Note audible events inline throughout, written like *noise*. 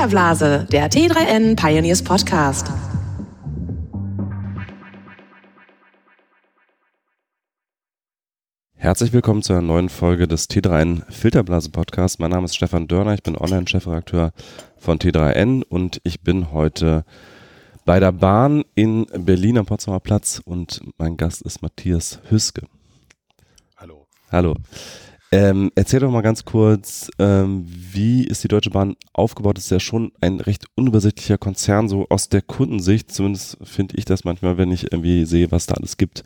Filterblase, der T3N Pioneers Podcast. Herzlich willkommen zu einer neuen Folge des T3N Filterblase Podcasts. Mein Name ist Stefan Dörner, ich bin Online-Chefredakteur von T3N und ich bin heute bei der Bahn in Berlin am Potsdamer Platz und mein Gast ist Matthias Hüske. Hallo. Hallo. Ähm, erzähl doch mal ganz kurz, ähm, wie ist die Deutsche Bahn aufgebaut? Das ist ja schon ein recht unübersichtlicher Konzern, so aus der Kundensicht. Zumindest finde ich das manchmal, wenn ich irgendwie sehe, was da alles gibt.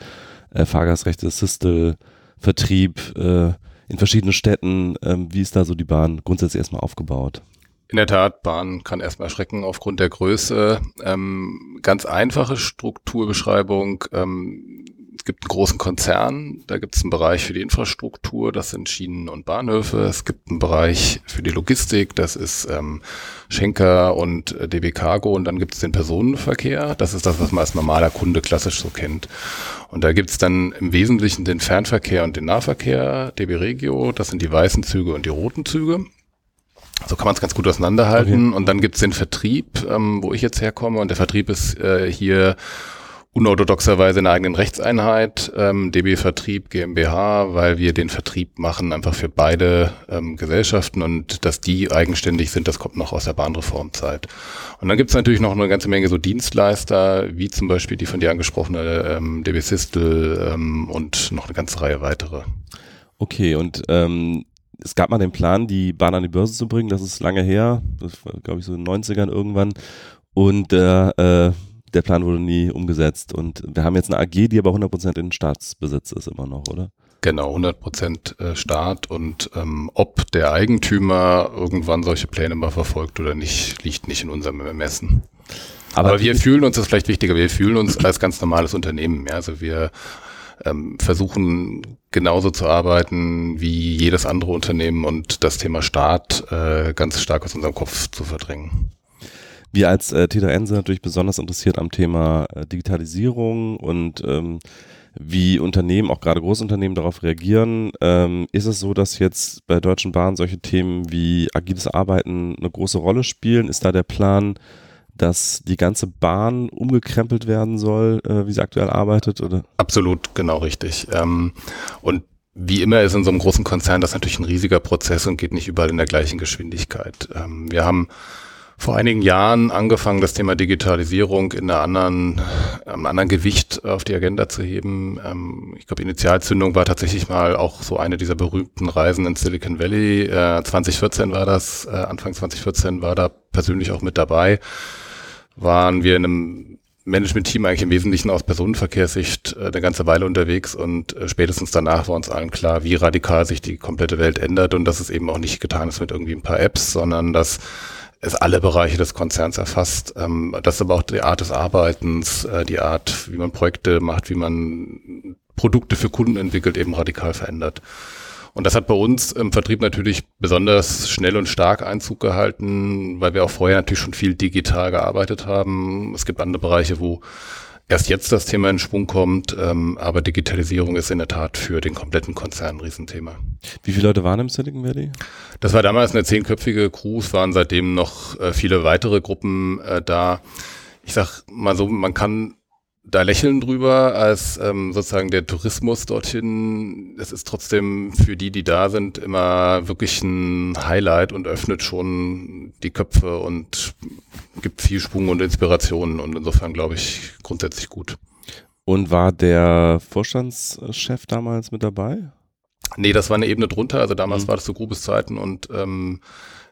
Äh, Fahrgastrechte, Systel, Vertrieb äh, in verschiedenen Städten. Ähm, wie ist da so die Bahn grundsätzlich erstmal aufgebaut? In der Tat, Bahn kann erstmal erschrecken aufgrund der Größe. Ähm, ganz einfache Strukturbeschreibung. Ähm, es gibt einen großen Konzern, da gibt es einen Bereich für die Infrastruktur, das sind Schienen und Bahnhöfe. Es gibt einen Bereich für die Logistik, das ist ähm, Schenker und äh, DB Cargo und dann gibt es den Personenverkehr. Das ist das, was man als normaler Kunde klassisch so kennt. Und da gibt es dann im Wesentlichen den Fernverkehr und den Nahverkehr, DB Regio, das sind die weißen Züge und die roten Züge. So kann man es ganz gut auseinanderhalten. Okay. Und dann gibt es den Vertrieb, ähm, wo ich jetzt herkomme. Und der Vertrieb ist äh, hier unorthodoxerweise in einer eigenen Rechtseinheit, ähm, DB Vertrieb GmbH, weil wir den Vertrieb machen einfach für beide ähm, Gesellschaften und dass die eigenständig sind, das kommt noch aus der Bahnreformzeit. Und dann gibt es natürlich noch eine ganze Menge so Dienstleister, wie zum Beispiel die von dir angesprochene ähm, DB Sistel ähm, und noch eine ganze Reihe weitere. Okay, und ähm, es gab mal den Plan, die Bahn an die Börse zu bringen, das ist lange her, das war glaube ich so in den 90ern irgendwann und äh, äh der Plan wurde nie umgesetzt. Und wir haben jetzt eine AG, die aber 100% in Staatsbesitz ist immer noch, oder? Genau, 100% äh, Staat und ähm, ob der Eigentümer irgendwann solche Pläne mal verfolgt oder nicht, liegt nicht in unserem Ermessen. Aber, Aber wir fühlen uns, das ist vielleicht wichtiger, wir fühlen uns als ganz normales Unternehmen. Ja? Also wir ähm, versuchen genauso zu arbeiten wie jedes andere Unternehmen und das Thema Staat äh, ganz stark aus unserem Kopf zu verdrängen. Wir als äh, T3N sind natürlich besonders interessiert am Thema äh, Digitalisierung und ähm, wie Unternehmen, auch gerade Großunternehmen, darauf reagieren. Ähm, ist es so, dass jetzt bei Deutschen Bahn solche Themen wie agiles Arbeiten eine große Rolle spielen? Ist da der Plan, dass die ganze Bahn umgekrempelt werden soll, äh, wie sie aktuell arbeitet? Oder? Absolut, genau richtig. Ähm, und wie immer ist in so einem großen Konzern das natürlich ein riesiger Prozess und geht nicht überall in der gleichen Geschwindigkeit. Ähm, wir haben vor einigen Jahren angefangen, das Thema Digitalisierung in einer anderen, einem anderen Gewicht auf die Agenda zu heben. Ähm, ich glaube, Initialzündung war tatsächlich mal auch so eine dieser berühmten Reisen in Silicon Valley. Äh, 2014 war das, äh, Anfang 2014 war da persönlich auch mit dabei. Waren wir in einem Management-Team eigentlich im Wesentlichen aus Personenverkehrssicht äh, eine ganze Weile unterwegs und äh, spätestens danach war uns allen klar, wie radikal sich die komplette Welt ändert und dass es eben auch nicht getan ist mit irgendwie ein paar Apps, sondern dass es alle Bereiche des Konzerns erfasst. Ähm, das ist aber auch die Art des Arbeitens, äh, die Art, wie man Projekte macht, wie man Produkte für Kunden entwickelt, eben radikal verändert. Und das hat bei uns im Vertrieb natürlich besonders schnell und stark Einzug gehalten, weil wir auch vorher natürlich schon viel digital gearbeitet haben. Es gibt andere Bereiche, wo erst jetzt das Thema in Schwung kommt, ähm, aber Digitalisierung ist in der Tat für den kompletten Konzern ein Riesenthema. Wie viele Leute waren im Silicon Valley? Das war damals eine zehnköpfige Crew, es waren seitdem noch äh, viele weitere Gruppen äh, da. Ich sag mal so, man kann da lächeln drüber, als ähm, sozusagen der Tourismus dorthin. Es ist trotzdem für die, die da sind, immer wirklich ein Highlight und öffnet schon die Köpfe und gibt viel Schwung und Inspiration und insofern glaube ich grundsätzlich gut. Und war der Vorstandschef damals mit dabei? Nee, das war eine Ebene drunter. Also damals mhm. war das so grobes Zeiten und ähm,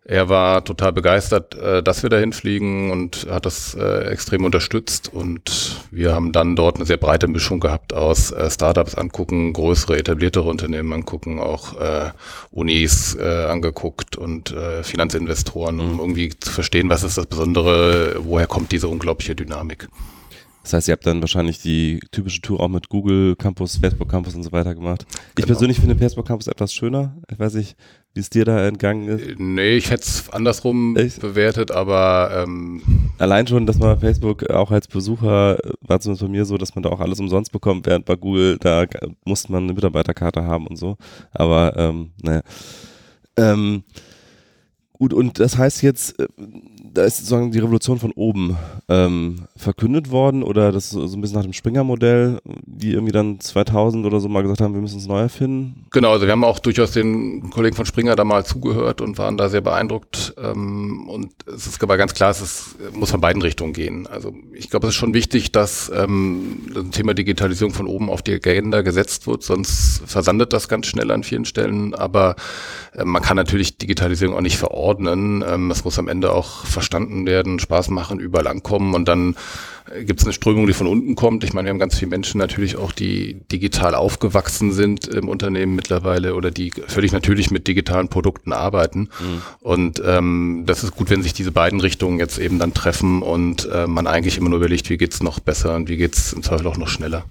er war total begeistert, äh, dass wir dahin fliegen und hat das äh, extrem unterstützt. Und wir haben dann dort eine sehr breite Mischung gehabt aus äh, Startups angucken, größere, etabliertere Unternehmen angucken, auch äh, Unis äh, angeguckt und äh, Finanzinvestoren, um mhm. irgendwie zu verstehen, was ist das Besondere, woher kommt diese unglaubliche Dynamik. Das heißt, ihr habt dann wahrscheinlich die typische Tour auch mit Google Campus, Facebook Campus und so weiter gemacht. Ich genau. persönlich finde Facebook Campus etwas schöner. Ich weiß nicht, wie es dir da entgangen ist. Äh, nee, ich hätte es andersrum Echt? bewertet, aber ähm allein schon, dass man Facebook auch als Besucher war zumindest bei mir so, dass man da auch alles umsonst bekommt, während bei Google da musste man eine Mitarbeiterkarte haben und so. Aber ähm, naja. Ähm, Gut, und das heißt jetzt, äh, da ist sozusagen die Revolution von oben ähm, verkündet worden oder das so ein bisschen nach dem Springer-Modell, die irgendwie dann 2000 oder so mal gesagt haben, wir müssen es neu erfinden? Genau, also wir haben auch durchaus den Kollegen von Springer da mal zugehört und waren da sehr beeindruckt. Ähm, und es ist aber ganz klar, es muss von beiden Richtungen gehen. Also ich glaube, es ist schon wichtig, dass ähm, das Thema Digitalisierung von oben auf die Agenda gesetzt wird, sonst versandet das ganz schnell an vielen Stellen. Aber äh, man kann natürlich Digitalisierung auch nicht verordnen. Ähm, es muss am Ende auch verstanden werden, Spaß machen, überall ankommen und dann äh, gibt es eine Strömung, die von unten kommt. Ich meine, wir haben ganz viele Menschen natürlich auch, die digital aufgewachsen sind im Unternehmen mittlerweile oder die völlig natürlich mit digitalen Produkten arbeiten. Mhm. Und ähm, das ist gut, wenn sich diese beiden Richtungen jetzt eben dann treffen und äh, man eigentlich immer nur überlegt, wie geht's noch besser und wie geht's im Zweifel auch noch schneller.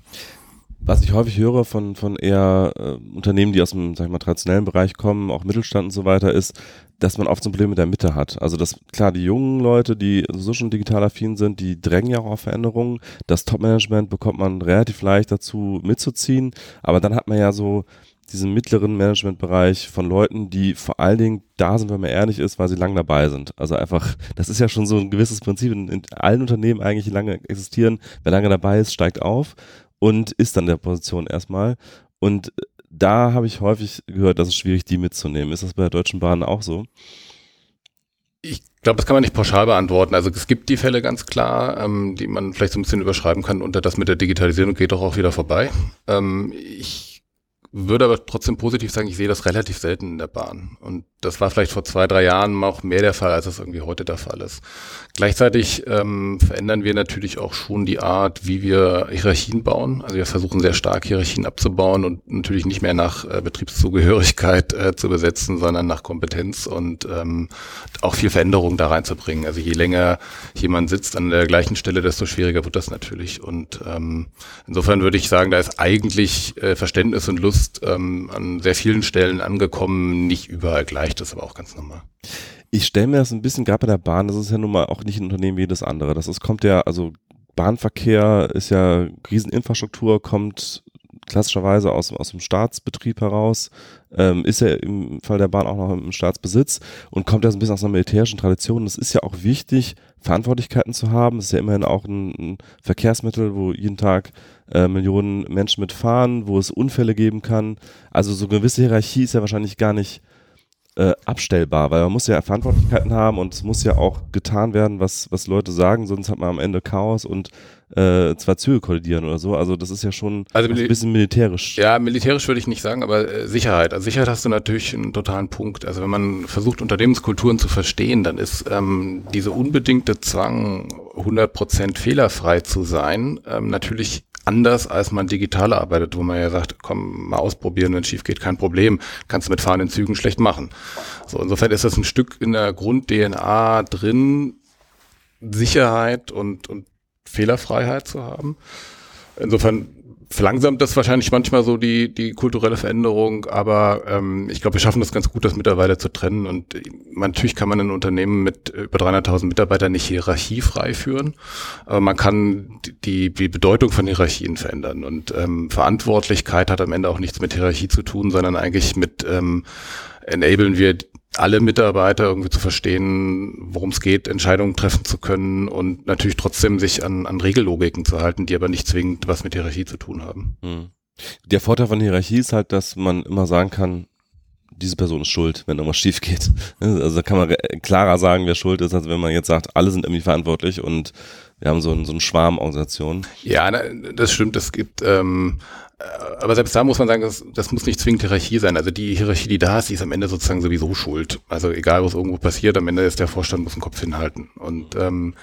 Was ich häufig höre von, von eher äh, Unternehmen, die aus dem, sag ich mal, traditionellen Bereich kommen, auch Mittelstand und so weiter, ist, dass man oft so ein Problem mit der Mitte hat. Also dass klar, die jungen Leute, die so schon digital affin sind, die drängen ja auch auf Veränderungen. Das Top-Management bekommt man relativ leicht dazu mitzuziehen, aber dann hat man ja so diesen mittleren Managementbereich von Leuten, die vor allen Dingen da sind, wenn man ehrlich ist, weil sie lang dabei sind. Also einfach, das ist ja schon so ein gewisses Prinzip in, in allen Unternehmen eigentlich, die lange existieren. Wer lange dabei ist, steigt auf und ist dann der Position erstmal. Und da habe ich häufig gehört, dass es schwierig, die mitzunehmen. Ist das bei der Deutschen Bahn auch so? Ich glaube, das kann man nicht pauschal beantworten. Also es gibt die Fälle ganz klar, ähm, die man vielleicht so ein bisschen überschreiben kann unter das mit der Digitalisierung geht doch auch wieder vorbei. Ähm, ich würde aber trotzdem positiv sagen, ich sehe das relativ selten in der Bahn. Und das war vielleicht vor zwei, drei Jahren auch mehr der Fall, als es irgendwie heute der Fall ist. Gleichzeitig ähm, verändern wir natürlich auch schon die Art, wie wir Hierarchien bauen. Also wir versuchen sehr stark Hierarchien abzubauen und natürlich nicht mehr nach äh, Betriebszugehörigkeit äh, zu besetzen, sondern nach Kompetenz und ähm, auch viel Veränderung da reinzubringen. Also je länger jemand sitzt an der gleichen Stelle, desto schwieriger wird das natürlich. Und ähm, insofern würde ich sagen, da ist eigentlich äh, Verständnis und Lust ähm, an sehr vielen Stellen angekommen, nicht überall gleich, das ist aber auch ganz normal. Ich stelle mir das ein bisschen, gerade bei der Bahn, das ist ja nun mal auch nicht ein Unternehmen wie jedes andere. Das ist, kommt ja, also Bahnverkehr ist ja Rieseninfrastruktur, kommt klassischerweise aus, aus dem Staatsbetrieb heraus, ähm, ist ja im Fall der Bahn auch noch im Staatsbesitz und kommt ja so ein bisschen aus einer militärischen Tradition. Es ist ja auch wichtig, Verantwortlichkeiten zu haben. Es ist ja immerhin auch ein, ein Verkehrsmittel, wo jeden Tag äh, Millionen Menschen mitfahren, wo es Unfälle geben kann. Also so eine gewisse Hierarchie ist ja wahrscheinlich gar nicht äh, abstellbar, weil man muss ja Verantwortlichkeiten haben und es muss ja auch getan werden, was, was Leute sagen, sonst hat man am Ende Chaos und äh, zwei Züge kollidieren oder so. Also das ist ja schon also ein bisschen militärisch. Ja, militärisch würde ich nicht sagen, aber äh, Sicherheit. Also Sicherheit hast du natürlich einen totalen Punkt. Also wenn man versucht, Unternehmenskulturen zu verstehen, dann ist ähm, diese unbedingte Zwang, 100% fehlerfrei zu sein, ähm, natürlich anders, als man digital arbeitet, wo man ja sagt, komm, mal ausprobieren, wenn es schief geht, kein Problem. Kannst du mit fahrenden Zügen schlecht machen. So, insofern ist das ein Stück in der Grund-DNA drin, Sicherheit und, und Fehlerfreiheit zu haben. Insofern verlangsamt das wahrscheinlich manchmal so die, die kulturelle Veränderung, aber ähm, ich glaube, wir schaffen das ganz gut, das mittlerweile zu trennen. Und äh, natürlich kann man ein Unternehmen mit über 300.000 Mitarbeitern nicht hierarchiefrei führen, aber man kann die, die Bedeutung von Hierarchien verändern. Und ähm, Verantwortlichkeit hat am Ende auch nichts mit Hierarchie zu tun, sondern eigentlich mit ähm, enablen wir alle Mitarbeiter irgendwie zu verstehen, worum es geht, Entscheidungen treffen zu können und natürlich trotzdem sich an, an Regellogiken zu halten, die aber nicht zwingend was mit Hierarchie zu tun haben. Hm. Der Vorteil von Hierarchie ist halt, dass man immer sagen kann, diese Person ist schuld, wenn irgendwas schief geht. *laughs* Also da kann man klarer sagen, wer schuld ist, als wenn man jetzt sagt, alle sind irgendwie verantwortlich und wir haben so, ein, so eine Schwarmorganisation. Ja, das stimmt. Es gibt ähm, äh, aber selbst da muss man sagen, das, das muss nicht zwingend Hierarchie sein. Also die Hierarchie, die da ist, die ist am Ende sozusagen sowieso schuld. Also egal, was irgendwo passiert, am Ende ist der Vorstand muss den Kopf hinhalten. Und ähm,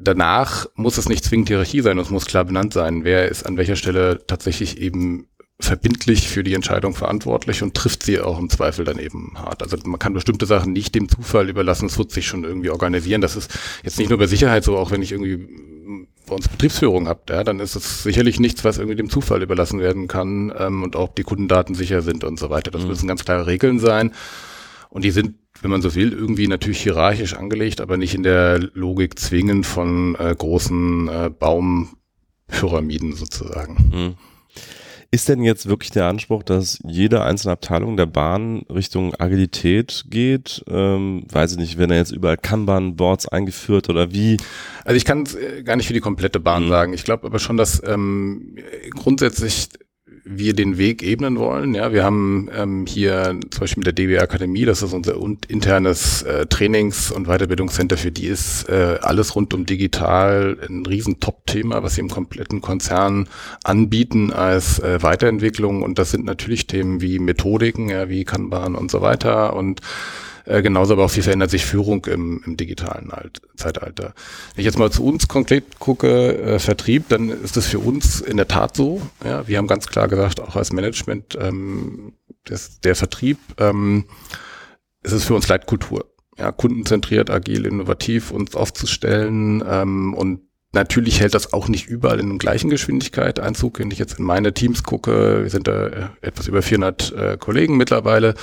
danach muss es nicht zwingend Hierarchie sein, es muss klar benannt sein, wer ist an welcher Stelle tatsächlich eben verbindlich für die Entscheidung verantwortlich und trifft sie auch im Zweifel dann eben hart. Also man kann bestimmte Sachen nicht dem Zufall überlassen, es wird sich schon irgendwie organisieren. Das ist jetzt nicht nur bei Sicherheit so, auch wenn ich irgendwie bei uns Betriebsführung habt, ja, dann ist es sicherlich nichts, was irgendwie dem Zufall überlassen werden kann ähm, und auch die Kundendaten sicher sind und so weiter. Das mhm. müssen ganz klare Regeln sein und die sind, wenn man so will, irgendwie natürlich hierarchisch angelegt, aber nicht in der Logik zwingend von äh, großen äh, Baumpyramiden sozusagen. Mhm. Ist denn jetzt wirklich der Anspruch, dass jede einzelne Abteilung der Bahn Richtung Agilität geht? Ähm, weiß ich nicht, wenn er jetzt überall Kanban-Boards eingeführt oder wie? Also ich kann es äh, gar nicht für die komplette Bahn mhm. sagen. Ich glaube aber schon, dass ähm, grundsätzlich wir den Weg ebnen wollen. Ja, wir haben ähm, hier zum Beispiel mit der DB Akademie, das ist unser internes äh, Trainings- und Weiterbildungscenter, für die ist äh, alles rund um digital ein riesen Top-Thema, was sie im kompletten Konzern anbieten als äh, Weiterentwicklung. Und das sind natürlich Themen wie Methodiken, ja, wie Kanban und so weiter und äh, genauso aber auch wie verändert sich Führung im, im digitalen Alt Zeitalter. Wenn ich jetzt mal zu uns konkret gucke, äh, Vertrieb, dann ist das für uns in der Tat so. Ja, wir haben ganz klar gesagt, auch als Management, ähm, das, der Vertrieb, ähm, es ist für uns Leitkultur. Ja, kundenzentriert, agil, innovativ uns aufzustellen ähm, und Natürlich hält das auch nicht überall in gleichen Geschwindigkeit Einzug. Wenn ich jetzt in meine Teams gucke, wir sind da äh, etwas über 400 äh, Kollegen mittlerweile,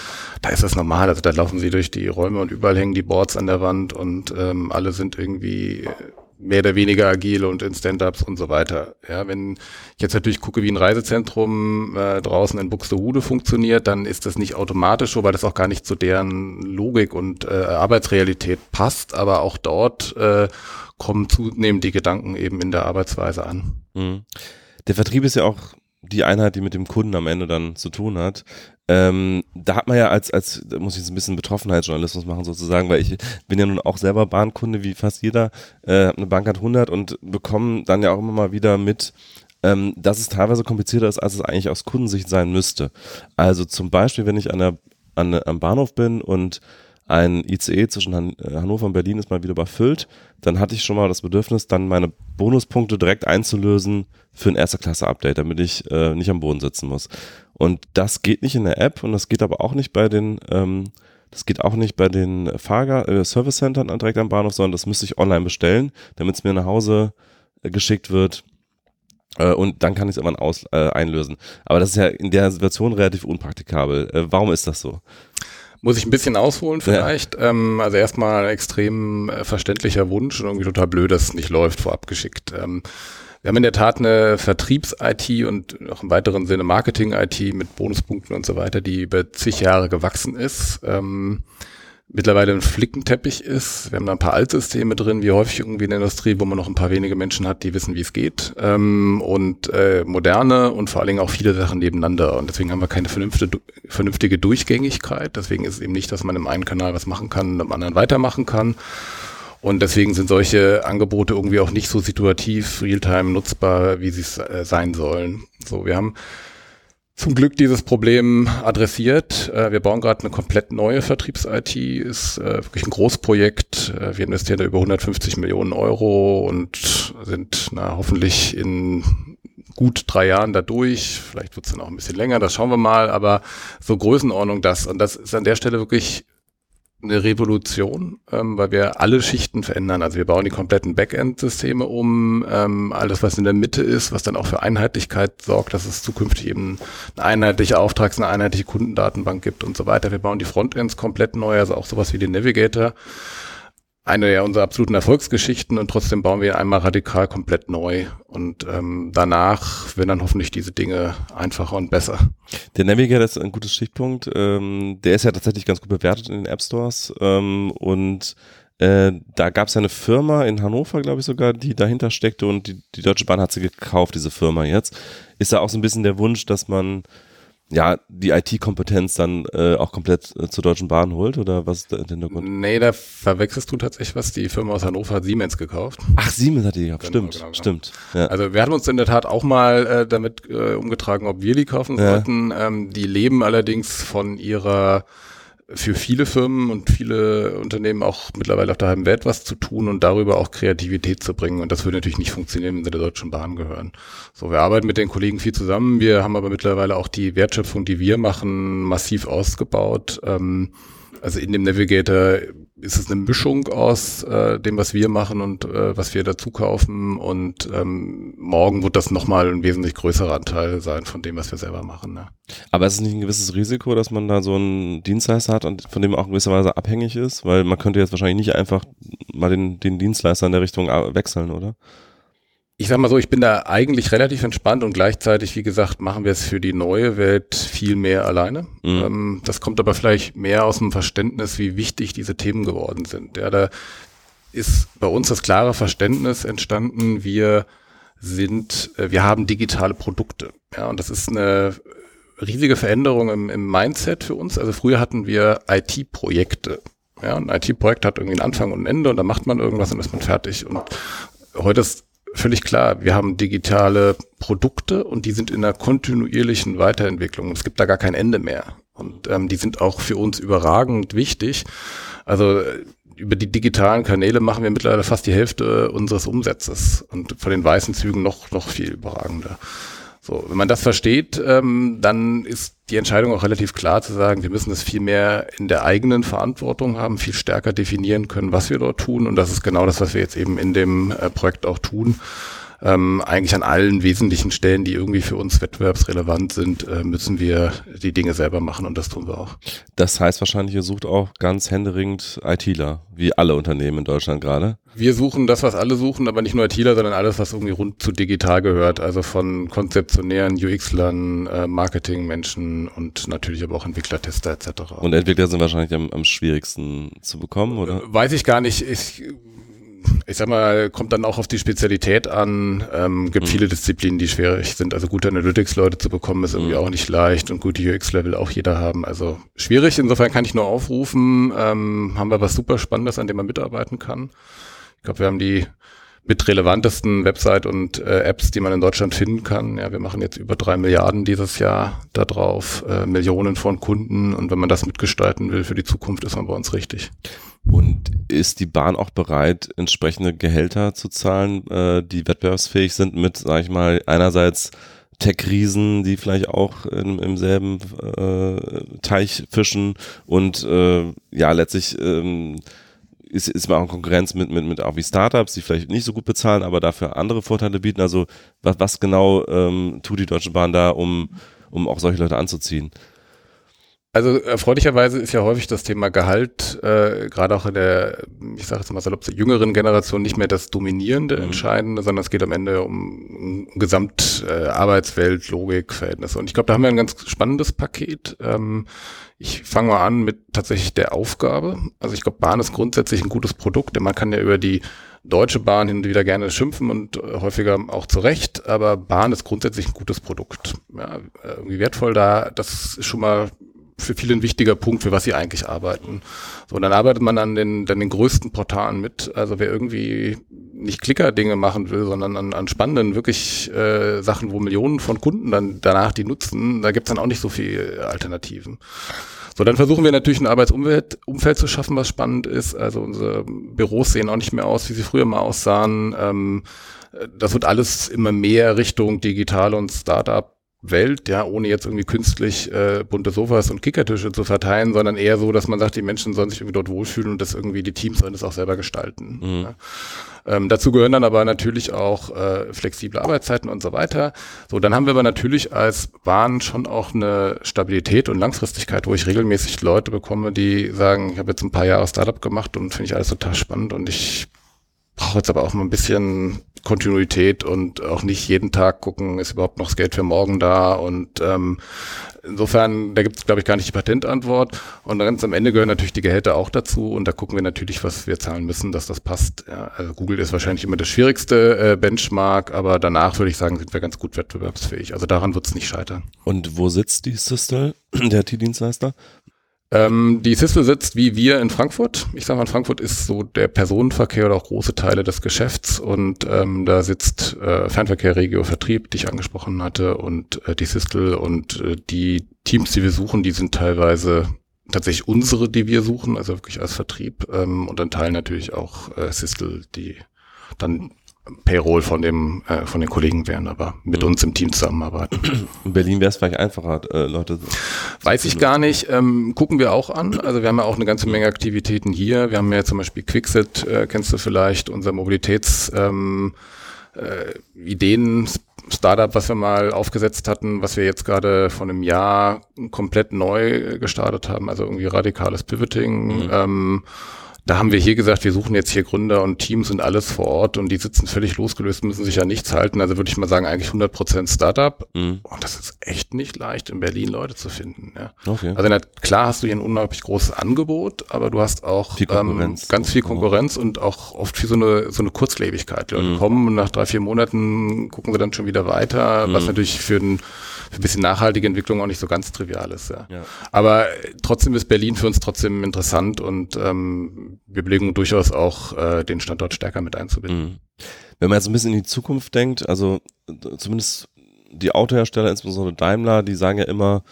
da ist das normal. Also da laufen sie durch die Räume und überall hängen die Boards an der Wand und ähm, alle sind irgendwie äh, mehr oder weniger agil und in Stand-ups und so weiter. Ja, wenn ich jetzt natürlich gucke, wie ein Reisezentrum äh, draußen in Buxtehude funktioniert, dann ist das nicht automatisch so, weil das auch gar nicht zu deren Logik und äh, Arbeitsrealität passt. Aber auch dort äh, kommen zunehmend die Gedanken eben in der Arbeitsweise an. Mhm. Der Vertrieb ist ja auch die Einheit, die mit dem Kunden am Ende dann zu tun hat. Ähm, da hat man ja als, als, da muss ich jetzt ein bisschen Betroffenheitsjournalismus machen sozusagen, weil ich bin ja nun auch selber Bahnkunde, wie fast jeder, äh, eine Bankcard 100 und bekomme dann ja auch immer mal wieder mit, ähm, dass es teilweise komplizierter ist, als es eigentlich aus Kundensicht sein müsste. Also zum Beispiel, wenn ich an der, an, am Bahnhof bin und ein ICE zwischen Han äh, Hannover und Berlin ist mal wieder überfüllt, dann hatte ich schon mal das Bedürfnis, dann meine Bonuspunkte direkt einzulösen für ein erste Klasse Update, damit ich äh, nicht am Boden sitzen muss. Und das geht nicht in der App und das geht aber auch nicht bei den, ähm, das geht auch nicht bei den Fahrger äh, Service Centern direkt am Bahnhof, sondern das müsste ich online bestellen, damit es mir nach Hause äh, geschickt wird. Äh, und dann kann ich es irgendwann aus, äh, einlösen. Aber das ist ja in der Situation relativ unpraktikabel. Äh, warum ist das so? Muss ich ein bisschen ausholen vielleicht. Ja. Ähm, also erstmal extrem äh, verständlicher Wunsch und irgendwie total blöd, dass es nicht läuft, vorab geschickt. Ähm, wir haben in der Tat eine Vertriebs-IT und auch im weiteren Sinne Marketing-IT mit Bonuspunkten und so weiter, die über zig Jahre gewachsen ist. Ähm, mittlerweile ein Flickenteppich ist. Wir haben da ein paar Altsysteme drin, wie häufig irgendwie in der Industrie, wo man noch ein paar wenige Menschen hat, die wissen, wie es geht. Ähm, und äh, moderne und vor allen Dingen auch viele Sachen nebeneinander. Und deswegen haben wir keine vernünftige, vernünftige Durchgängigkeit. Deswegen ist es eben nicht, dass man im einen Kanal was machen kann und im anderen weitermachen kann. Und deswegen sind solche Angebote irgendwie auch nicht so situativ, realtime nutzbar, wie sie es äh, sein sollen. So, wir haben zum Glück dieses Problem adressiert. Äh, wir bauen gerade eine komplett neue Vertriebs-IT, ist äh, wirklich ein Großprojekt. Äh, wir investieren da über 150 Millionen Euro und sind na, hoffentlich in gut drei Jahren dadurch. Vielleicht wird es dann auch ein bisschen länger, das schauen wir mal, aber so Größenordnung das. Und das ist an der Stelle wirklich eine Revolution, ähm, weil wir alle Schichten verändern. Also wir bauen die kompletten Backend-Systeme um, ähm, alles was in der Mitte ist, was dann auch für Einheitlichkeit sorgt, dass es zukünftig eben eine einheitliche Auftrags-, eine einheitliche Kundendatenbank gibt und so weiter. Wir bauen die Frontends komplett neu, also auch sowas wie den Navigator eine ja unserer absoluten Erfolgsgeschichten und trotzdem bauen wir einmal radikal komplett neu und ähm, danach werden dann hoffentlich diese Dinge einfacher und besser. Der Navigator ist ein gutes Stichpunkt. Ähm, der ist ja tatsächlich ganz gut bewertet in den App Stores ähm, und äh, da gab es ja eine Firma in Hannover, glaube ich sogar, die dahinter steckte und die, die Deutsche Bahn hat sie gekauft, diese Firma jetzt. Ist da auch so ein bisschen der Wunsch, dass man ja, die IT-Kompetenz dann äh, auch komplett äh, zur Deutschen Bahn holt oder was ist der Hintergrund? Nee, da verwechselst du tatsächlich was. Die Firma aus Hannover hat Siemens gekauft. Ach, Siemens hat die gekauft, genau, stimmt, genau, genau. stimmt. Ja. Also wir hatten uns in der Tat auch mal äh, damit äh, umgetragen, ob wir die kaufen ja. sollten. Ähm, die leben allerdings von ihrer für viele Firmen und viele Unternehmen auch mittlerweile auf der halben Welt was zu tun und darüber auch Kreativität zu bringen. Und das würde natürlich nicht funktionieren, wenn sie der Deutschen Bahn gehören. So, wir arbeiten mit den Kollegen viel zusammen. Wir haben aber mittlerweile auch die Wertschöpfung, die wir machen, massiv ausgebaut. Ähm, also in dem Navigator ist es eine Mischung aus äh, dem, was wir machen und äh, was wir dazu kaufen. Und ähm, morgen wird das nochmal ein wesentlich größerer Anteil sein von dem, was wir selber machen. Ne? Aber ist es nicht ein gewisses Risiko, dass man da so einen Dienstleister hat und von dem auch in gewisser Weise abhängig ist? Weil man könnte jetzt wahrscheinlich nicht einfach mal den, den Dienstleister in der Richtung äh, wechseln, oder? Ich sag mal so, ich bin da eigentlich relativ entspannt und gleichzeitig, wie gesagt, machen wir es für die neue Welt viel mehr alleine. Mhm. Ähm, das kommt aber vielleicht mehr aus dem Verständnis, wie wichtig diese Themen geworden sind. Ja, da ist bei uns das klare Verständnis entstanden, wir sind, äh, wir haben digitale Produkte. Ja, und das ist eine riesige Veränderung im, im Mindset für uns. Also früher hatten wir IT-Projekte. Ja, ein IT-Projekt hat irgendwie einen Anfang und ein Ende und dann macht man irgendwas und ist man fertig. Und heute ist völlig klar. Wir haben digitale Produkte und die sind in einer kontinuierlichen Weiterentwicklung. Es gibt da gar kein Ende mehr. Und ähm, die sind auch für uns überragend wichtig. Also äh, über die digitalen Kanäle machen wir mittlerweile fast die Hälfte unseres Umsatzes und von den weißen Zügen noch, noch viel überragender. So, wenn man das versteht, ähm, dann ist die Entscheidung auch relativ klar zu sagen, wir müssen es viel mehr in der eigenen Verantwortung haben, viel stärker definieren können, was wir dort tun. Und das ist genau das, was wir jetzt eben in dem äh, Projekt auch tun ähm, eigentlich an allen wesentlichen Stellen, die irgendwie für uns wettbewerbsrelevant sind, äh, müssen wir die Dinge selber machen und das tun wir auch. Das heißt wahrscheinlich, ihr sucht auch ganz händeringend ITler, wie alle Unternehmen in Deutschland gerade. Wir suchen das, was alle suchen, aber nicht nur ITler, sondern alles, was irgendwie rund zu digital gehört. Also von konzeptionären UX-Lern, äh, Marketingmenschen und natürlich aber auch Entwickler, Tester etc. Und Entwickler sind wahrscheinlich am, am schwierigsten zu bekommen, oder? Weiß ich gar nicht. Ich, ich sag mal, kommt dann auch auf die Spezialität an. Ähm, gibt mhm. viele Disziplinen, die schwierig sind. Also gute Analytics-Leute zu bekommen, ist irgendwie mhm. auch nicht leicht und gute UX-Level auch jeder haben. Also schwierig. Insofern kann ich nur aufrufen. Ähm, haben wir was super Spannendes, an dem man mitarbeiten kann. Ich glaube, wir haben die mit relevantesten Website und äh, Apps, die man in Deutschland finden kann. Ja, wir machen jetzt über drei Milliarden dieses Jahr da drauf, äh, Millionen von Kunden und wenn man das mitgestalten will für die Zukunft, ist man bei uns richtig. Und ist die Bahn auch bereit, entsprechende Gehälter zu zahlen, äh, die wettbewerbsfähig sind mit, sag ich mal, einerseits Tech-Riesen, die vielleicht auch in, im selben äh, Teich fischen und äh, ja, letztlich ähm, ist, ist man auch in Konkurrenz mit, mit, mit auch wie Startups, die vielleicht nicht so gut bezahlen, aber dafür andere Vorteile bieten. Also was, was genau ähm, tut die Deutsche Bahn da, um, um auch solche Leute anzuziehen? Also erfreulicherweise ist ja häufig das Thema Gehalt, äh, gerade auch in der, ich sage jetzt mal salopp, jüngeren Generation nicht mehr das dominierende, mhm. entscheidende, sondern es geht am Ende um, um Gesamt äh, Arbeitswelt, Logik, Verhältnisse. Und ich glaube, da haben wir ein ganz spannendes Paket. Ähm, ich fange mal an mit tatsächlich der Aufgabe. Also ich glaube, Bahn ist grundsätzlich ein gutes Produkt, denn man kann ja über die Deutsche Bahn hin und wieder gerne schimpfen und äh, häufiger auch zu Recht, aber Bahn ist grundsätzlich ein gutes Produkt. Ja, irgendwie wertvoll da, das ist schon mal für viele ein wichtiger Punkt, für was sie eigentlich arbeiten. So, dann arbeitet man an den, dann den größten Portalen mit. Also wer irgendwie nicht Klicker-Dinge machen will, sondern an, an spannenden, wirklich äh, Sachen, wo Millionen von Kunden dann danach die nutzen, da gibt's dann auch nicht so viel Alternativen. So, dann versuchen wir natürlich ein Arbeitsumfeld Umfeld zu schaffen, was spannend ist. Also unsere Büros sehen auch nicht mehr aus, wie sie früher mal aussahen. Ähm, das wird alles immer mehr Richtung digital und Startup Welt, ja, ohne jetzt irgendwie künstlich äh, bunte Sofas und Kickertische zu verteilen, sondern eher so, dass man sagt, die Menschen sollen sich irgendwie dort wohlfühlen und das irgendwie die Teams sollen das auch selber gestalten. Mhm. Ja. Ähm, dazu gehören dann aber natürlich auch äh, flexible Arbeitszeiten und so weiter. So, dann haben wir aber natürlich als Bahn schon auch eine Stabilität und Langfristigkeit, wo ich regelmäßig Leute bekomme, die sagen, ich habe jetzt ein paar Jahre Startup gemacht und finde ich alles total spannend und ich brauche jetzt aber auch mal ein bisschen Kontinuität und auch nicht jeden Tag gucken, ist überhaupt noch das Geld für morgen da und ähm, insofern, da gibt es glaube ich gar nicht die Patentantwort und ganz am Ende gehören natürlich die Gehälter auch dazu und da gucken wir natürlich, was wir zahlen müssen, dass das passt. Ja, also Google ist wahrscheinlich immer das schwierigste äh, Benchmark, aber danach würde ich sagen, sind wir ganz gut wettbewerbsfähig. Also daran wird es nicht scheitern. Und wo sitzt die Systel, *clears throat* der IT-Dienstleister? Ähm, die Sissel sitzt wie wir in Frankfurt. Ich sage mal, Frankfurt ist so der Personenverkehr oder auch große Teile des Geschäfts. Und ähm, da sitzt äh, Fernverkehr, Regio, Vertrieb, die ich angesprochen hatte und äh, die Sissel. Und äh, die Teams, die wir suchen, die sind teilweise tatsächlich unsere, die wir suchen, also wirklich als Vertrieb. Ähm, und dann Teil natürlich auch äh, Sissel, die dann Payroll von dem äh, von den Kollegen wären, aber mit mhm. uns im Team zusammenarbeiten. In Berlin wäre es vielleicht einfacher, äh, Leute. Weiß ich gar nicht. Ähm, gucken wir auch an. Also wir haben ja auch eine ganze Menge Aktivitäten hier. Wir haben ja zum Beispiel Quickset, äh, kennst du vielleicht, unser Mobilitäts ähm, äh, Ideen Startup, was wir mal aufgesetzt hatten, was wir jetzt gerade von einem Jahr komplett neu gestartet haben, also irgendwie radikales Pivoting. Mhm. Ähm, da haben wir hier gesagt, wir suchen jetzt hier Gründer und Teams und alles vor Ort und die sitzen völlig losgelöst, müssen sich ja nichts halten. Also würde ich mal sagen, eigentlich 100 Prozent Startup. Mhm. Und das ist echt nicht leicht, in Berlin Leute zu finden. Ja. Okay. Also na, klar hast du hier ein unglaublich großes Angebot, aber du hast auch viel ähm, ganz viel Konkurrenz und auch oft viel so eine, so eine Kurzlebigkeit. Die Leute mhm. kommen und nach drei, vier Monaten gucken sie dann schon wieder weiter, mhm. was natürlich für ein für ein bisschen nachhaltige Entwicklung auch nicht so ganz trivial ist. Ja. ja. Aber trotzdem ist Berlin für uns trotzdem interessant und ähm, wir belegen durchaus auch äh, den Standort stärker mit einzubinden. Mhm. Wenn man jetzt ein bisschen in die Zukunft denkt, also zumindest die Autohersteller, insbesondere Daimler, die sagen ja immer,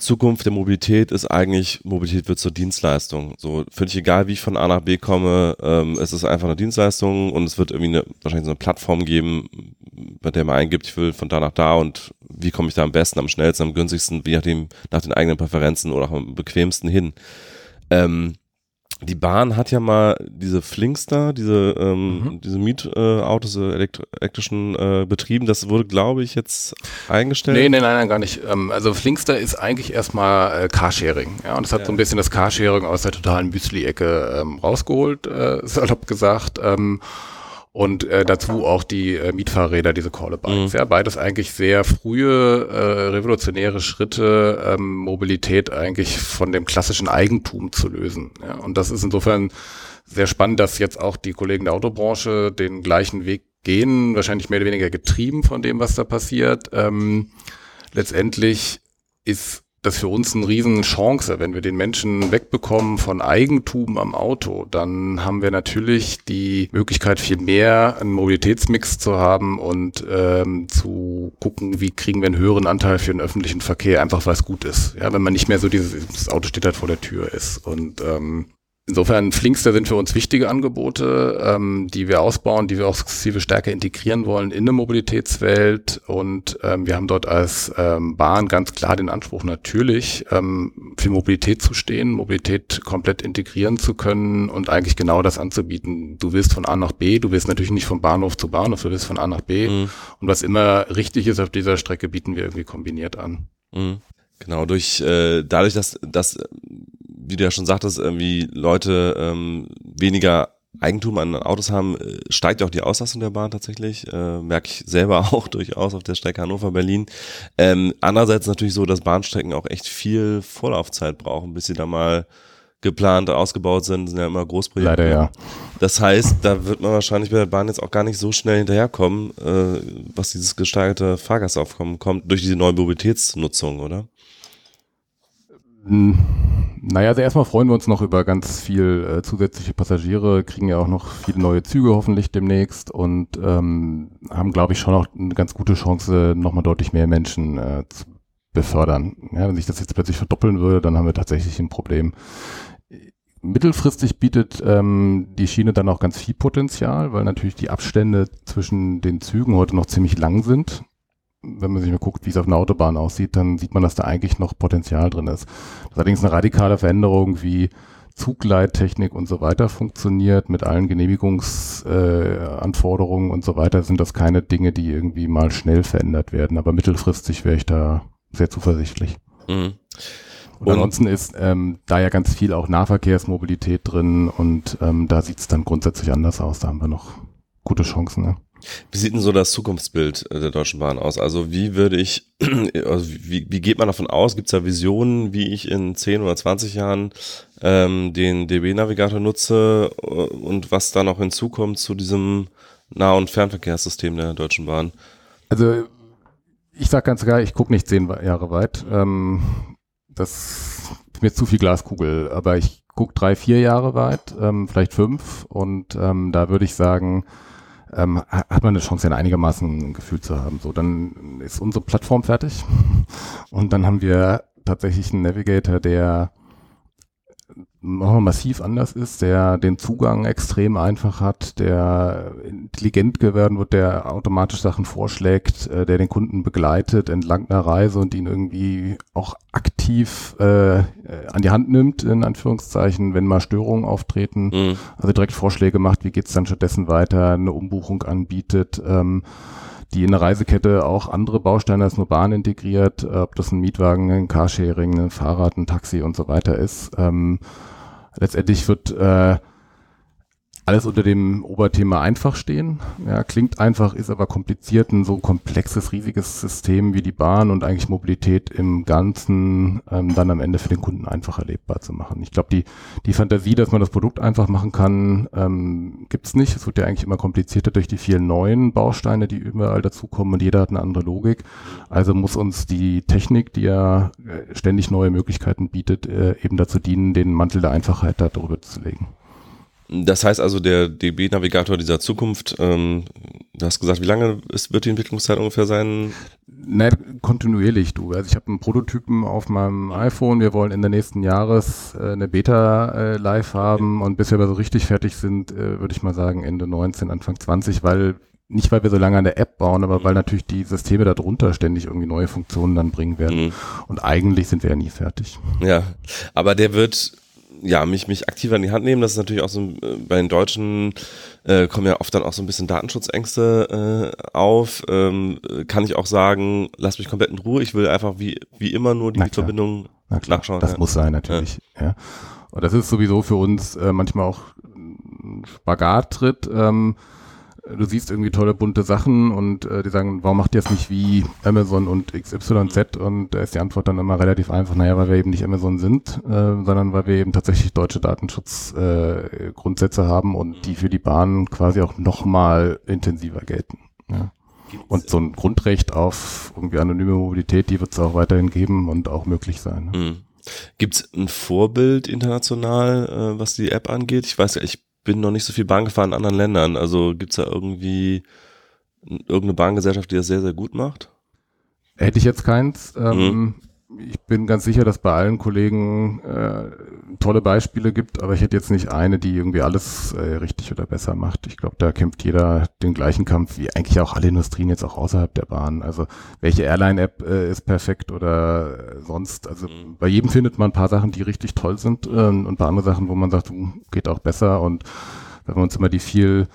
Zukunft der Mobilität ist eigentlich, Mobilität wird zur Dienstleistung. So völlig egal, wie ich von A nach B komme, ähm, es ist einfach eine Dienstleistung und es wird irgendwie eine, wahrscheinlich so eine Plattform geben, bei der man eingibt, ich will von da nach da und wie komme ich da am besten, am schnellsten, am günstigsten, wie nachdem, nach den eigenen Präferenzen oder am bequemsten hin. Ähm, die Bahn hat ja mal diese Flinkster, diese, ähm, mhm. diese Mietautos, äh, elektrischen äh, Betrieben, das wurde, glaube ich, jetzt eingestellt. Nee, nee, nein, nein, gar nicht. Ähm, also Flinkster ist eigentlich erstmal äh, Carsharing. Ja, und es hat ja. so ein bisschen das Carsharing aus der totalen Müsli-Ecke ähm, rausgeholt, äh, *laughs* salopp gesagt. Ähm, und äh, dazu auch die äh, Mietfahrräder, diese Callabikes. Mhm. Ja, beides eigentlich sehr frühe äh, revolutionäre Schritte, ähm, Mobilität eigentlich von dem klassischen Eigentum zu lösen. Ja, und das ist insofern sehr spannend, dass jetzt auch die Kollegen der Autobranche den gleichen Weg gehen, wahrscheinlich mehr oder weniger getrieben von dem, was da passiert. Ähm, letztendlich ist das für uns eine riesen Chance. Wenn wir den Menschen wegbekommen von Eigentum am Auto, dann haben wir natürlich die Möglichkeit, viel mehr einen Mobilitätsmix zu haben und ähm, zu gucken, wie kriegen wir einen höheren Anteil für den öffentlichen Verkehr, einfach weil es gut ist. Ja, wenn man nicht mehr so dieses das Auto steht halt vor der Tür ist. Und ähm, Insofern Flinkster sind für uns wichtige Angebote, ähm, die wir ausbauen, die wir auch sukzessive stärker integrieren wollen in eine Mobilitätswelt. Und ähm, wir haben dort als ähm, Bahn ganz klar den Anspruch, natürlich ähm, für Mobilität zu stehen, Mobilität komplett integrieren zu können und eigentlich genau das anzubieten. Du willst von A nach B, du willst natürlich nicht von Bahnhof zu Bahnhof, du willst von A nach B. Mhm. Und was immer richtig ist auf dieser Strecke, bieten wir irgendwie kombiniert an. Mhm. Genau, durch äh, dadurch, dass, dass wie du ja schon sagtest, irgendwie Leute ähm, weniger Eigentum an Autos haben, äh, steigt auch die Auslastung der Bahn tatsächlich. Äh, merke ich selber *laughs* auch durchaus auf der Strecke Hannover-Berlin. Ähm, andererseits natürlich so, dass Bahnstrecken auch echt viel Vorlaufzeit brauchen, bis sie da mal geplant, ausgebaut sind, sind ja immer Großprojekte. Leider ja. Das heißt, da wird man wahrscheinlich bei der Bahn jetzt auch gar nicht so schnell hinterherkommen, äh, was dieses gesteigerte Fahrgastaufkommen kommt, durch diese neue Mobilitätsnutzung, oder? Hm, naja, also erstmal freuen wir uns noch über ganz viel äh, zusätzliche Passagiere, kriegen ja auch noch viele neue Züge hoffentlich demnächst und ähm, haben, glaube ich, schon auch eine ganz gute Chance, nochmal deutlich mehr Menschen äh, zu befördern. Ja, wenn sich das jetzt plötzlich verdoppeln würde, dann haben wir tatsächlich ein Problem. Mittelfristig bietet ähm, die Schiene dann auch ganz viel Potenzial, weil natürlich die Abstände zwischen den Zügen heute noch ziemlich lang sind wenn man sich mal guckt, wie es auf einer Autobahn aussieht, dann sieht man, dass da eigentlich noch Potenzial drin ist. Das ist allerdings eine radikale Veränderung, wie Zugleittechnik und so weiter funktioniert, mit allen Genehmigungsanforderungen äh, und so weiter, sind das keine Dinge, die irgendwie mal schnell verändert werden. Aber mittelfristig wäre ich da sehr zuversichtlich. Mhm. Und, und ansonsten ist ähm, da ja ganz viel auch Nahverkehrsmobilität drin und ähm, da sieht es dann grundsätzlich anders aus. Da haben wir noch gute Chancen. Ne? Wie sieht denn so das Zukunftsbild äh, der Deutschen Bahn aus? Also wie würde ich, *clears throat* also wie, wie geht man davon aus? Gibt es da Visionen, wie ich in 10 oder 20 Jahren ähm, den DB-Navigator nutze äh, und was da noch hinzukommt zu diesem Nah- und Fernverkehrssystem der Deutschen Bahn? Also ich sag ganz klar, ich gucke nicht zehn Jahre weit. Ähm, das ist mir zu viel Glaskugel, aber ich gucke drei, vier Jahre weit, ähm, vielleicht fünf und ähm, da würde ich sagen, ähm, hat man eine Chance, ein einigermaßen ein Gefühl zu haben. So, dann ist unsere Plattform fertig *laughs* und dann haben wir tatsächlich einen Navigator, der massiv anders ist, der den Zugang extrem einfach hat, der intelligent werden wird, der automatisch Sachen vorschlägt, äh, der den Kunden begleitet entlang der Reise und ihn irgendwie auch aktiv äh, an die Hand nimmt, in Anführungszeichen, wenn mal Störungen auftreten. Mhm. Also direkt Vorschläge macht, wie geht's dann stattdessen weiter, eine Umbuchung anbietet. Ähm, die in der Reisekette auch andere Bausteine als nur Bahn integriert, ob das ein Mietwagen, ein Carsharing, ein Fahrrad, ein Taxi und so weiter ist. Ähm, letztendlich wird äh, alles unter dem Oberthema einfach stehen. Ja, klingt einfach, ist aber kompliziert, ein so komplexes, riesiges System wie die Bahn und eigentlich Mobilität im Ganzen ähm, dann am Ende für den Kunden einfach erlebbar zu machen. Ich glaube, die, die Fantasie, dass man das Produkt einfach machen kann, ähm, gibt nicht. Es wird ja eigentlich immer komplizierter durch die vielen neuen Bausteine, die überall dazukommen und jeder hat eine andere Logik. Also muss uns die Technik, die ja äh, ständig neue Möglichkeiten bietet, äh, eben dazu dienen, den Mantel der Einfachheit darüber zu legen. Das heißt also, der DB-Navigator dieser Zukunft, ähm, du hast gesagt, wie lange ist, wird die Entwicklungszeit ungefähr sein? Nein, kontinuierlich, du. Also ich habe einen Prototypen auf meinem iPhone. Wir wollen in der nächsten Jahres äh, eine Beta äh, live haben und bis wir aber so richtig fertig sind, äh, würde ich mal sagen Ende 19, Anfang 20, weil nicht weil wir so lange an der App bauen, aber weil natürlich die Systeme darunter ständig irgendwie neue Funktionen dann bringen werden. Mhm. Und eigentlich sind wir ja nie fertig. Ja, aber der wird ja, mich, mich aktiver in die Hand nehmen. Das ist natürlich auch so, äh, bei den Deutschen äh, kommen ja oft dann auch so ein bisschen Datenschutzängste äh, auf. Ähm, kann ich auch sagen, lass mich komplett in Ruhe. Ich will einfach wie, wie immer nur die Verbindung nachschauen. Das ja. muss sein, natürlich. Ja. ja. Und das ist sowieso für uns äh, manchmal auch ein Spagattritt. Ähm, du siehst irgendwie tolle bunte Sachen und äh, die sagen, warum macht ihr es nicht wie Amazon und XYZ? Und da ist die Antwort dann immer relativ einfach, naja, weil wir eben nicht Amazon sind, äh, sondern weil wir eben tatsächlich deutsche Datenschutzgrundsätze äh, haben und die für die Bahn quasi auch nochmal intensiver gelten. Ja. Und so ein Grundrecht auf irgendwie anonyme Mobilität, die wird es auch weiterhin geben und auch möglich sein. Mhm. Gibt es ein Vorbild international, äh, was die App angeht? Ich weiß ja, ich bin noch nicht so viel Bahn gefahren in anderen Ländern. Also gibt es da irgendwie irgendeine Bahngesellschaft, die das sehr, sehr gut macht? Hätte ich jetzt keins. Ähm, mhm ich bin ganz sicher, dass bei allen Kollegen äh, tolle Beispiele gibt, aber ich hätte jetzt nicht eine, die irgendwie alles äh, richtig oder besser macht. Ich glaube, da kämpft jeder den gleichen Kampf wie eigentlich auch alle Industrien jetzt auch außerhalb der Bahn. Also welche Airline-App äh, ist perfekt oder sonst. Also mhm. bei jedem findet man ein paar Sachen, die richtig toll sind äh, und ein paar andere Sachen, wo man sagt, uh, geht auch besser. Und wenn wir uns immer die viel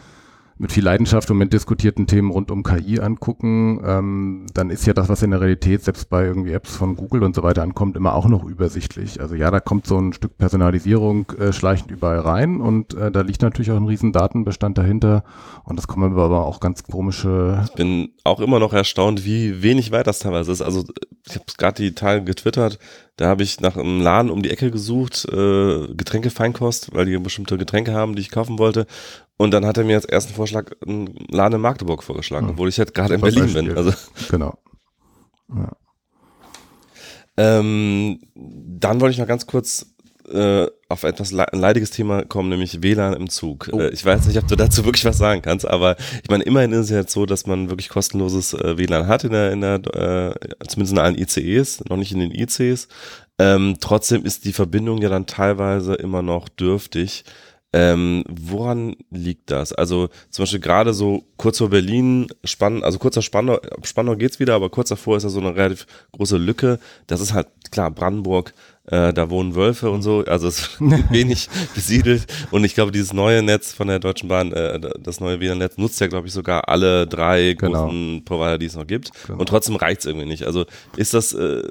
mit viel Leidenschaft und mit diskutierten Themen rund um KI angucken, ähm, dann ist ja das, was in der Realität selbst bei irgendwie Apps von Google und so weiter ankommt, immer auch noch übersichtlich. Also ja, da kommt so ein Stück Personalisierung äh, schleichend überall rein und äh, da liegt natürlich auch ein riesen Datenbestand dahinter und das kommen aber auch ganz komische. Ich bin auch immer noch erstaunt, wie wenig weit das teilweise ist. Also ich habe gerade die Tage getwittert, da habe ich nach einem Laden um die Ecke gesucht, äh, Getränkefeinkost, weil die bestimmte Getränke haben, die ich kaufen wollte. Und dann hat er mir als ersten Vorschlag einen Laden in Magdeburg vorgeschlagen, obwohl ich jetzt gerade in Berlin bin. Also. Genau. Ja. Ähm, dann wollte ich noch ganz kurz äh, auf etwas le leidiges Thema kommen, nämlich WLAN im Zug. Oh. Äh, ich weiß nicht, ob du dazu wirklich was sagen kannst, aber ich meine, immerhin ist es jetzt so, dass man wirklich kostenloses äh, WLAN hat in der, in der äh, zumindest in allen ICEs, noch nicht in den ICs. Ähm, trotzdem ist die Verbindung ja dann teilweise immer noch dürftig. Ähm, woran liegt das? Also zum Beispiel gerade so kurz vor Berlin, Spann, also kurzer Spannung, Spannung geht's wieder, aber kurz davor ist ja so eine relativ große Lücke. Das ist halt klar Brandenburg, äh, da wohnen Wölfe und so, also es *laughs* ist wenig besiedelt. Und ich glaube, dieses neue Netz von der Deutschen Bahn, äh, das neue WLAN-Netz nutzt ja, glaube ich, sogar alle drei genau. großen Provider, die es noch gibt. Genau. Und trotzdem reicht es irgendwie nicht. Also ist das. Äh,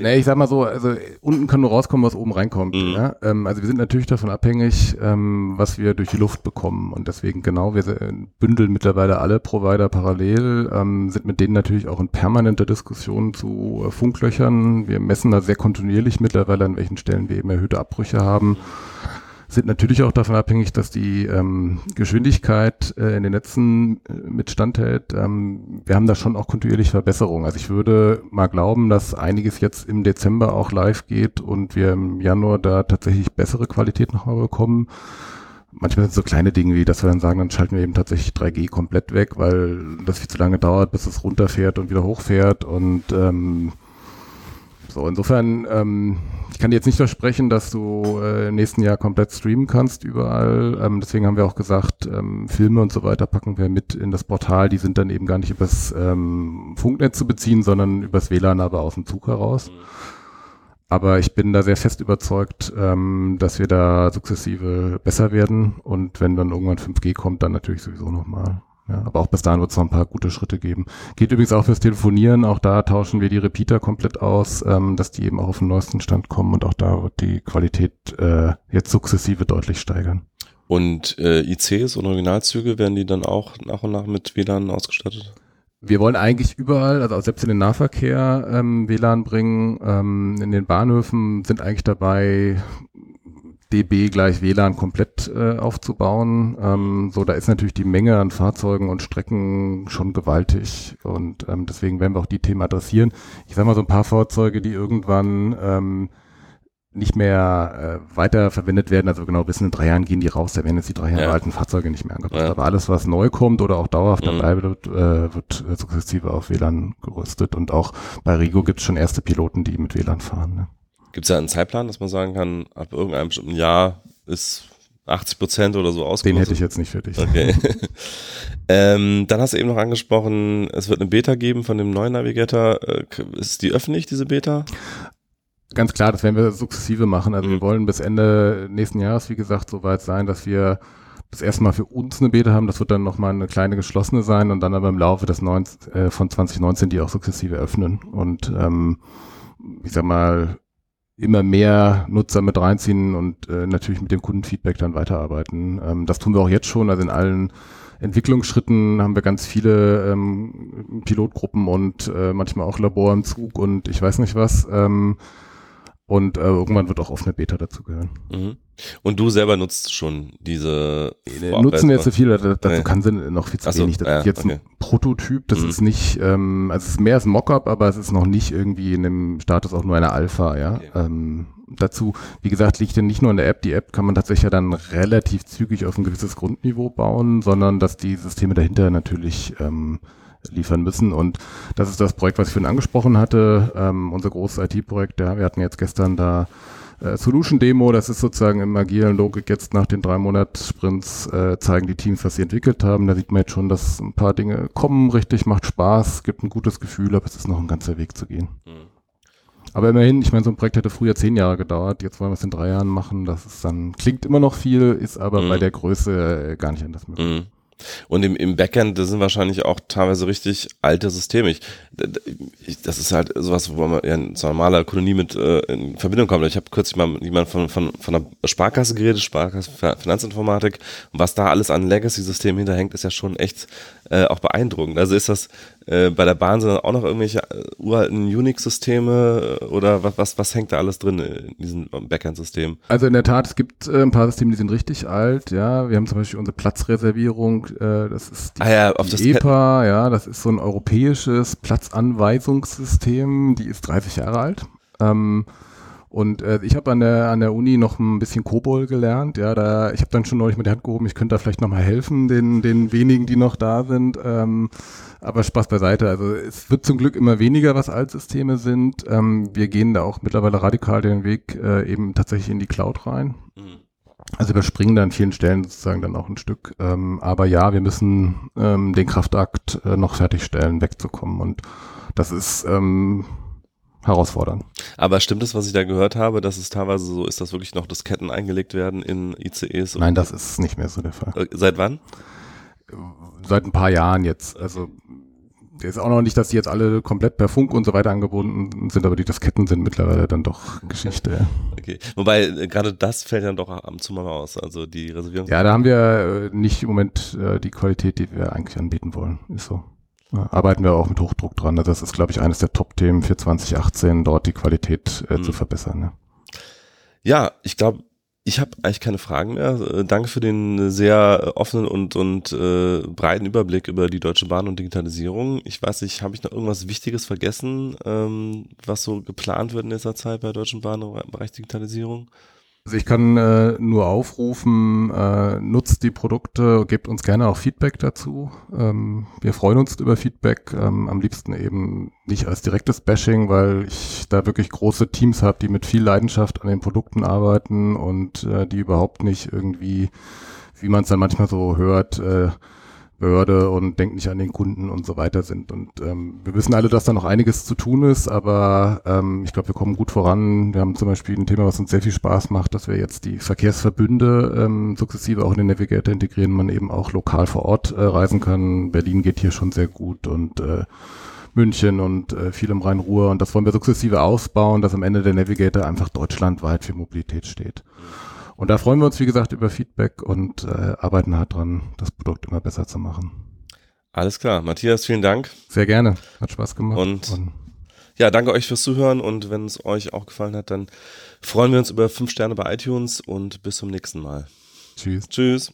nee, ich sag mal so, also unten kann nur rauskommen, was oben reinkommt. Mhm. Ja? Ähm, also wir sind natürlich davon abhängig, ähm, was wir durch die Luft bekommen. Und deswegen genau, wir bündeln mittlerweile alle Provider parallel, ähm, sind mit denen natürlich auch in permanenter Diskussion zu äh, Funklöchern. Wir messen da sehr kontinuierlich mittlerweile mittlerweile, an welchen Stellen wir eben erhöhte Abbrüche haben. Sind natürlich auch davon abhängig, dass die ähm, Geschwindigkeit äh, in den Netzen äh, mit standhält. Ähm, wir haben da schon auch kontinuierlich Verbesserungen. Also ich würde mal glauben, dass einiges jetzt im Dezember auch live geht und wir im Januar da tatsächlich bessere Qualität nochmal bekommen. Manchmal sind es so kleine Dinge wie, dass wir dann sagen, dann schalten wir eben tatsächlich 3G komplett weg, weil das viel zu lange dauert, bis es runterfährt und wieder hochfährt und ähm, so, insofern, ähm, ich kann dir jetzt nicht versprechen, dass du äh, im nächsten Jahr komplett streamen kannst überall. Ähm, deswegen haben wir auch gesagt, ähm, Filme und so weiter packen wir mit in das Portal. Die sind dann eben gar nicht übers ähm, Funknetz zu beziehen, sondern übers WLAN aber aus dem Zug heraus. Aber ich bin da sehr fest überzeugt, ähm, dass wir da sukzessive besser werden. Und wenn dann irgendwann 5G kommt, dann natürlich sowieso nochmal. Ja, aber auch bis dahin wird es noch ein paar gute Schritte geben. Geht übrigens auch fürs Telefonieren. Auch da tauschen wir die Repeater komplett aus, ähm, dass die eben auch auf den neuesten Stand kommen und auch da wird die Qualität äh, jetzt sukzessive deutlich steigern. Und äh, ICs und Originalzüge werden die dann auch nach und nach mit WLAN ausgestattet? Wir wollen eigentlich überall, also selbst in den Nahverkehr ähm, WLAN bringen. Ähm, in den Bahnhöfen sind eigentlich dabei, DB gleich WLAN komplett äh, aufzubauen. Ähm, so, da ist natürlich die Menge an Fahrzeugen und Strecken schon gewaltig und ähm, deswegen werden wir auch die Themen adressieren. Ich sag mal so ein paar Fahrzeuge, die irgendwann ähm, nicht mehr äh, weiter verwendet werden, also genau wissen, in drei Jahren gehen die raus, da werden jetzt die drei Jahre ja. alten Fahrzeuge nicht mehr angepasst. Ja. Aber alles, was neu kommt oder auch dauerhaft mhm. dabei wird, äh, wird sukzessive auf WLAN gerüstet und auch bei Rigo gibt es schon erste Piloten, die mit WLAN fahren. Ne? Gibt es da einen Zeitplan, dass man sagen kann, ab irgendeinem bestimmten Jahr ist 80 Prozent oder so ausgerüstet? Den hätte ich jetzt nicht für dich. Okay. *laughs* ähm, dann hast du eben noch angesprochen, es wird eine Beta geben von dem neuen Navigator. Äh, ist die öffentlich, diese Beta? Ganz klar, das werden wir sukzessive machen. Also mhm. wir wollen bis Ende nächsten Jahres, wie gesagt, soweit sein, dass wir das erste Mal für uns eine Beta haben. Das wird dann nochmal eine kleine geschlossene sein und dann aber im Laufe des 19, äh, von 2019 die auch sukzessive öffnen. Und ähm, ich sag mal, immer mehr Nutzer mit reinziehen und äh, natürlich mit dem Kundenfeedback dann weiterarbeiten. Ähm, das tun wir auch jetzt schon. Also in allen Entwicklungsschritten haben wir ganz viele ähm, Pilotgruppen und äh, manchmal auch Labor im Zug und ich weiß nicht was. Ähm, und äh, irgendwann wird auch offene Beta dazugehören. Mhm. Und du selber nutzt schon diese Nutzen wir jetzt so viel, dazu nee. kann sie noch viel zu so, wenig. Das ja, ist jetzt okay. ein Prototyp, das mhm. ist nicht, ähm, also es ist mehr als ein Mockup, aber es ist noch nicht irgendwie in dem Status auch nur eine Alpha, ja. Okay. Ähm, dazu, wie gesagt, liegt ja nicht nur in der App. Die App kann man tatsächlich ja dann relativ zügig auf ein gewisses Grundniveau bauen, sondern dass die Systeme dahinter natürlich ähm, liefern müssen. Und das ist das Projekt, was ich vorhin angesprochen hatte, ähm, unser großes IT-Projekt. Ja, wir hatten jetzt gestern da äh, Solution Demo, das ist sozusagen im agilen Logik jetzt nach den drei Monats Sprints äh, zeigen die Teams, was sie entwickelt haben. Da sieht man jetzt schon, dass ein paar Dinge kommen richtig, macht Spaß, gibt ein gutes Gefühl, aber es ist noch ein ganzer Weg zu gehen. Mhm. Aber immerhin, ich meine, so ein Projekt hätte früher zehn Jahre gedauert, jetzt wollen wir es in drei Jahren machen. Das ist dann, klingt immer noch viel, ist aber mhm. bei der Größe äh, gar nicht anders möglich. Mhm. Und im, im Backend, das sind wahrscheinlich auch teilweise richtig alte Systeme. Ich, das ist halt sowas, wo man ja so normaler Kunde nie mit äh, in Verbindung kommt. Ich habe kürzlich mal mit jemandem von, von, von einer Sparkasse geredet, Sparkasse Finanzinformatik. Was da alles an Legacy-Systemen hinterhängt, ist ja schon echt äh, auch beeindruckend. Also ist das äh, bei der Bahn sind auch noch irgendwelche äh, uralten Unix-Systeme äh, oder was, was, was hängt da alles drin in diesem Backend-System? Also in der Tat, es gibt äh, ein paar Systeme, die sind richtig alt, ja. Wir haben zum Beispiel unsere Platzreservierung, äh, das ist die, ah ja, auf die das EPA, ja, das ist so ein europäisches Platzanweisungssystem, die ist 30 Jahre alt. Ähm, und äh, ich habe an der an der Uni noch ein bisschen Kobol gelernt. Ja, da ich habe dann schon neulich mit der Hand gehoben, ich könnte da vielleicht noch mal helfen den den wenigen, die noch da sind. Ähm, aber Spaß beiseite. Also es wird zum Glück immer weniger, was Altsysteme sind. Ähm, wir gehen da auch mittlerweile radikal den Weg äh, eben tatsächlich in die Cloud rein. Mhm. Also überspringen da an vielen Stellen sozusagen dann auch ein Stück. Ähm, aber ja, wir müssen ähm, den Kraftakt äh, noch fertigstellen, wegzukommen. Und das ist ähm, herausfordern. Aber stimmt es, was ich da gehört habe, dass es teilweise so ist, dass wirklich noch Disketten eingelegt werden in ICEs? Nein, das ist nicht mehr so der Fall. Äh, seit wann? Seit ein paar Jahren jetzt. Also der ist auch noch nicht, dass die jetzt alle komplett per Funk und so weiter angebunden sind, aber die Disketten sind mittlerweile dann doch Geschichte. *laughs* Okay. Wobei äh, gerade das fällt dann doch ab und zu mal aus. Also die Reservierung. Ja, da haben wir äh, nicht im Moment äh, die Qualität, die wir eigentlich anbieten wollen. Ist so arbeiten wir auch mit Hochdruck dran. Also das ist, glaube ich, eines der Top-Themen für 2018, dort die Qualität äh, mhm. zu verbessern. Ne? Ja, ich glaube, ich habe eigentlich keine Fragen mehr. Äh, danke für den sehr offenen und, und äh, breiten Überblick über die Deutsche Bahn und Digitalisierung. Ich weiß nicht, habe ich noch irgendwas Wichtiges vergessen, ähm, was so geplant wird in dieser Zeit bei der Deutschen Bahn im Bereich Digitalisierung? Also ich kann äh, nur aufrufen, äh, nutzt die Produkte, gebt uns gerne auch Feedback dazu. Ähm, wir freuen uns über Feedback, ähm, am liebsten eben nicht als direktes Bashing, weil ich da wirklich große Teams habe, die mit viel Leidenschaft an den Produkten arbeiten und äh, die überhaupt nicht irgendwie, wie man es dann manchmal so hört, äh, Behörde und denkt nicht an den Kunden und so weiter sind. Und ähm, wir wissen alle, dass da noch einiges zu tun ist, aber ähm, ich glaube, wir kommen gut voran. Wir haben zum Beispiel ein Thema, was uns sehr viel Spaß macht, dass wir jetzt die Verkehrsverbünde ähm, sukzessive auch in den Navigator integrieren, man eben auch lokal vor Ort äh, reisen kann. Berlin geht hier schon sehr gut und äh, München und äh, viel im Rhein-Ruhr. Und das wollen wir sukzessive ausbauen, dass am Ende der Navigator einfach deutschlandweit für Mobilität steht. Und da freuen wir uns, wie gesagt, über Feedback und äh, arbeiten hart dran, das Produkt immer besser zu machen. Alles klar. Matthias, vielen Dank. Sehr gerne. Hat Spaß gemacht. Und, und ja, danke euch fürs Zuhören und wenn es euch auch gefallen hat, dann freuen wir uns über fünf Sterne bei iTunes und bis zum nächsten Mal. Tschüss. Tschüss.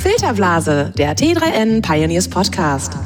Filterblase, der T3N Pioneers Podcast.